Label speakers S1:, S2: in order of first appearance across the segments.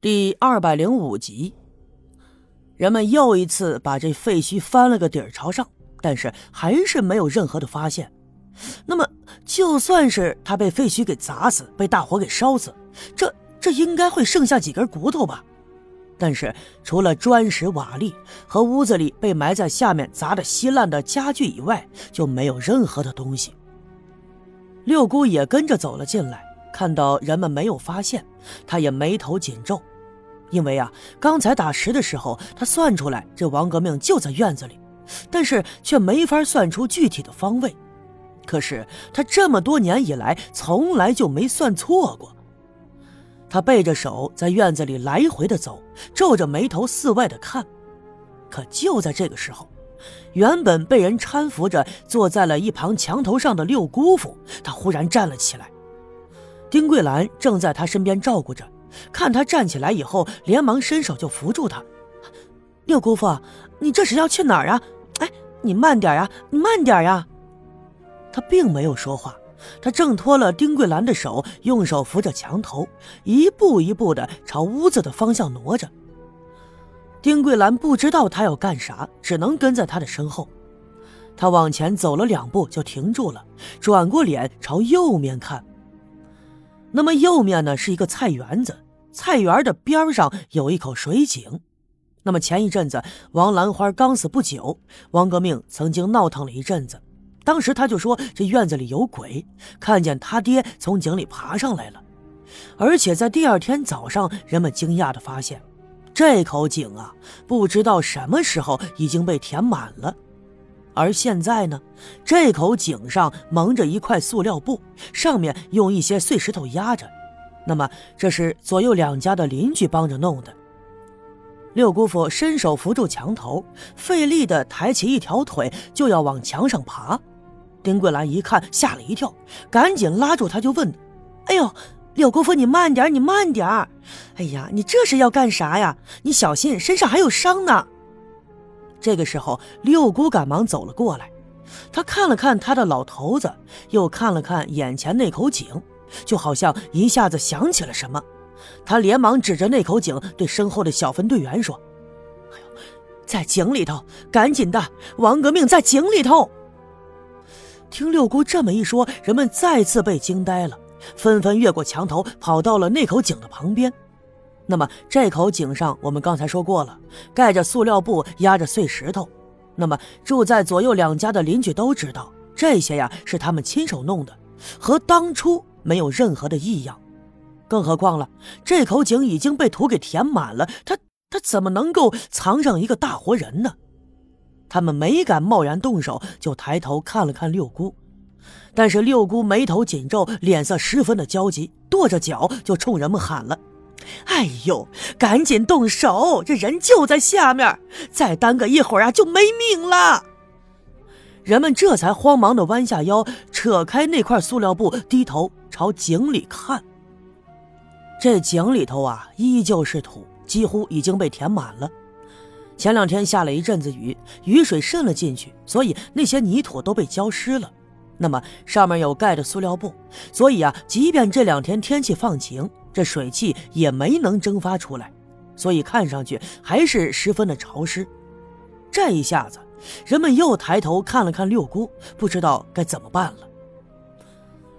S1: 第二百零五集，人们又一次把这废墟翻了个底儿朝上，但是还是没有任何的发现。那么，就算是他被废墟给砸死，被大火给烧死，这这应该会剩下几根骨头吧？但是，除了砖石瓦砾和屋子里被埋在下面砸得稀烂的家具以外，就没有任何的东西。六姑也跟着走了进来。看到人们没有发现，他也眉头紧皱，因为啊，刚才打石的时候，他算出来这王革命就在院子里，但是却没法算出具体的方位。可是他这么多年以来，从来就没算错过。他背着手在院子里来回的走，皱着眉头四外的看。可就在这个时候，原本被人搀扶着坐在了一旁墙头上的六姑父，他忽然站了起来。丁桂兰正在他身边照顾着，看他站起来以后，连忙伸手就扶住他。六姑父，你这是要去哪儿啊？哎，你慢点呀，你慢点呀。他并没有说话，他挣脱了丁桂兰的手，用手扶着墙头，一步一步的朝屋子的方向挪着。丁桂兰不知道他要干啥，只能跟在他的身后。他往前走了两步就停住了，转过脸朝右面看。那么右面呢是一个菜园子，菜园的边上有一口水井。那么前一阵子王兰花刚死不久，王革命曾经闹腾了一阵子，当时他就说这院子里有鬼，看见他爹从井里爬上来了。而且在第二天早上，人们惊讶地发现，这口井啊，不知道什么时候已经被填满了。而现在呢，这口井上蒙着一块塑料布，上面用一些碎石头压着。那么，这是左右两家的邻居帮着弄的。六姑父伸手扶住墙头，费力地抬起一条腿，就要往墙上爬。丁桂兰一看，吓了一跳，赶紧拉住他，就问：“哎呦，六姑父，你慢点，你慢点！哎呀，你这是要干啥呀？你小心，身上还有伤呢。”这个时候，六姑赶忙走了过来，她看了看她的老头子，又看了看眼前那口井，就好像一下子想起了什么，她连忙指着那口井，对身后的小分队员说：“哎呦，在井里头，赶紧的，王革命在井里头。”听六姑这么一说，人们再次被惊呆了，纷纷越过墙头，跑到了那口井的旁边。那么这口井上，我们刚才说过了，盖着塑料布，压着碎石头。那么住在左右两家的邻居都知道，这些呀是他们亲手弄的，和当初没有任何的异样。更何况了，这口井已经被土给填满了，他他怎么能够藏上一个大活人呢？他们没敢贸然动手，就抬头看了看六姑，但是六姑眉头紧皱，脸色十分的焦急，跺着脚就冲人们喊了。哎呦，赶紧动手！这人就在下面，再耽搁一会儿啊，就没命了。人们这才慌忙的弯下腰，扯开那块塑料布，低头朝井里看。这井里头啊，依旧是土，几乎已经被填满了。前两天下了一阵子雨，雨水渗了进去，所以那些泥土都被浇湿了。那么上面有盖的塑料布，所以啊，即便这两天天气放晴。这水汽也没能蒸发出来，所以看上去还是十分的潮湿。这一下子，人们又抬头看了看六姑，不知道该怎么办了。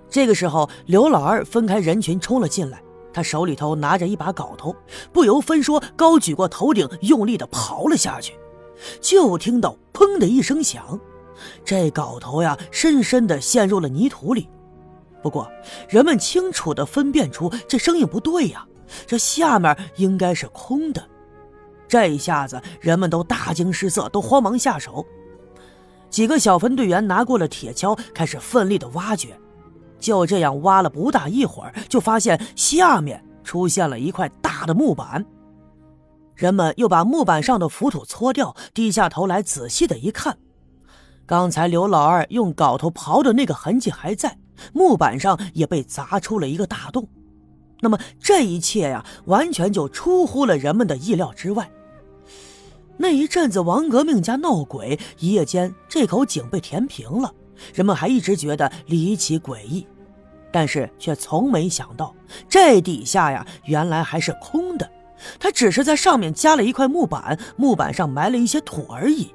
S1: 这个时候，刘老二分开人群冲了进来，他手里头拿着一把镐头，不由分说高举过头顶，用力的刨了下去。就听到“砰”的一声响，这镐头呀，深深的陷入了泥土里。不过，人们清楚地分辨出这声音不对呀，这下面应该是空的。这一下子，人们都大惊失色，都慌忙下手。几个小分队员拿过了铁锹，开始奋力地挖掘。就这样挖了不大一会儿，就发现下面出现了一块大的木板。人们又把木板上的浮土搓掉，低下头来仔细的一看，刚才刘老二用镐头刨的那个痕迹还在。木板上也被砸出了一个大洞，那么这一切呀，完全就出乎了人们的意料之外。那一阵子王革命家闹鬼，一夜间这口井被填平了，人们还一直觉得离奇诡异，但是却从没想到这底下呀，原来还是空的，他只是在上面加了一块木板，木板上埋了一些土而已。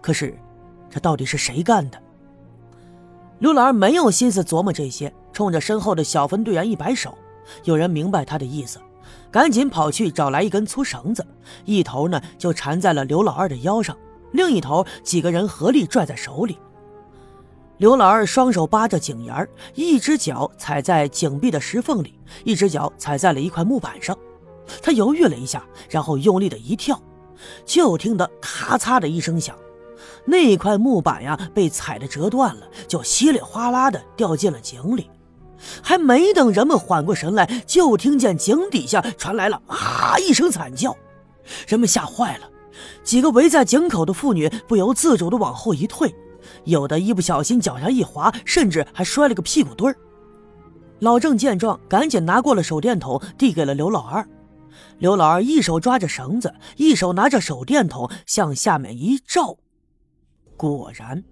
S1: 可是，这到底是谁干的？刘老二没有心思琢磨这些，冲着身后的小分队员一摆手，有人明白他的意思，赶紧跑去找来一根粗绳子，一头呢就缠在了刘老二的腰上，另一头几个人合力拽在手里。刘老二双手扒着井沿一只脚踩在井壁的石缝里，一只脚踩在了一块木板上。他犹豫了一下，然后用力的一跳，就听得咔嚓的一声响。那块木板呀，被踩的折断了，就稀里哗啦的掉进了井里。还没等人们缓过神来，就听见井底下传来了啊一声惨叫，人们吓坏了，几个围在井口的妇女不由自主的往后一退，有的一不小心脚下一滑，甚至还摔了个屁股墩儿。老郑见状，赶紧拿过了手电筒，递给了刘老二。刘老二一手抓着绳子，一手拿着手电筒向下面一照。果然，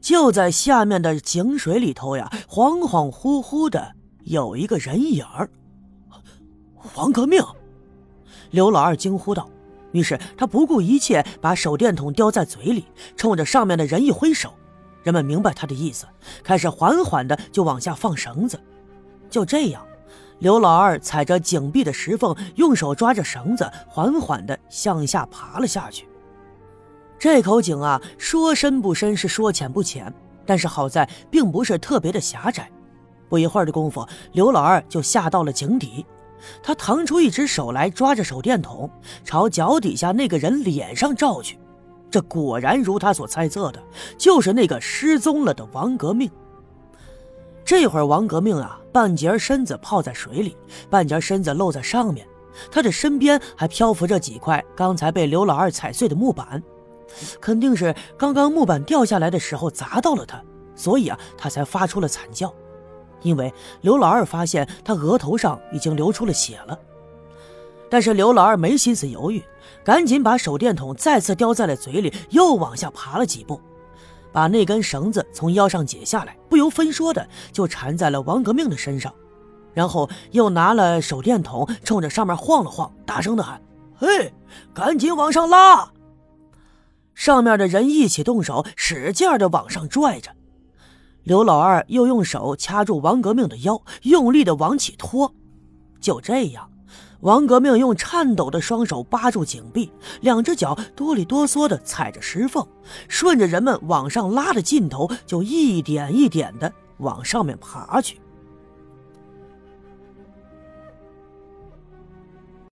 S1: 就在下面的井水里头呀，恍恍惚惚的有一个人影儿。王革命！刘老二惊呼道。于是他不顾一切，把手电筒叼在嘴里，冲着上面的人一挥手。人们明白他的意思，开始缓缓的就往下放绳子。就这样，刘老二踩着井壁的石缝，用手抓着绳子，缓缓的向下爬了下去。这口井啊，说深不深，是说浅不浅，但是好在并不是特别的狭窄。不一会儿的功夫，刘老二就下到了井底。他腾出一只手来，抓着手电筒，朝脚底下那个人脸上照去。这果然如他所猜测的，就是那个失踪了的王革命。这会儿，王革命啊，半截身子泡在水里，半截身子露在上面，他的身边还漂浮着几块刚才被刘老二踩碎的木板。肯定是刚刚木板掉下来的时候砸到了他，所以啊，他才发出了惨叫。因为刘老二发现他额头上已经流出了血了，但是刘老二没心思犹豫，赶紧把手电筒再次叼在了嘴里，又往下爬了几步，把那根绳子从腰上解下来，不由分说的就缠在了王革命的身上，然后又拿了手电筒冲着上面晃了晃，大声的喊：“嘿，赶紧往上拉！”上面的人一起动手，使劲的往上拽着。刘老二又用手掐住王革命的腰，用力的往起拖。就这样，王革命用颤抖的双手扒住井壁，两只脚哆里哆嗦的踩着石缝，顺着人们往上拉的劲头，就一点一点的往上面爬去。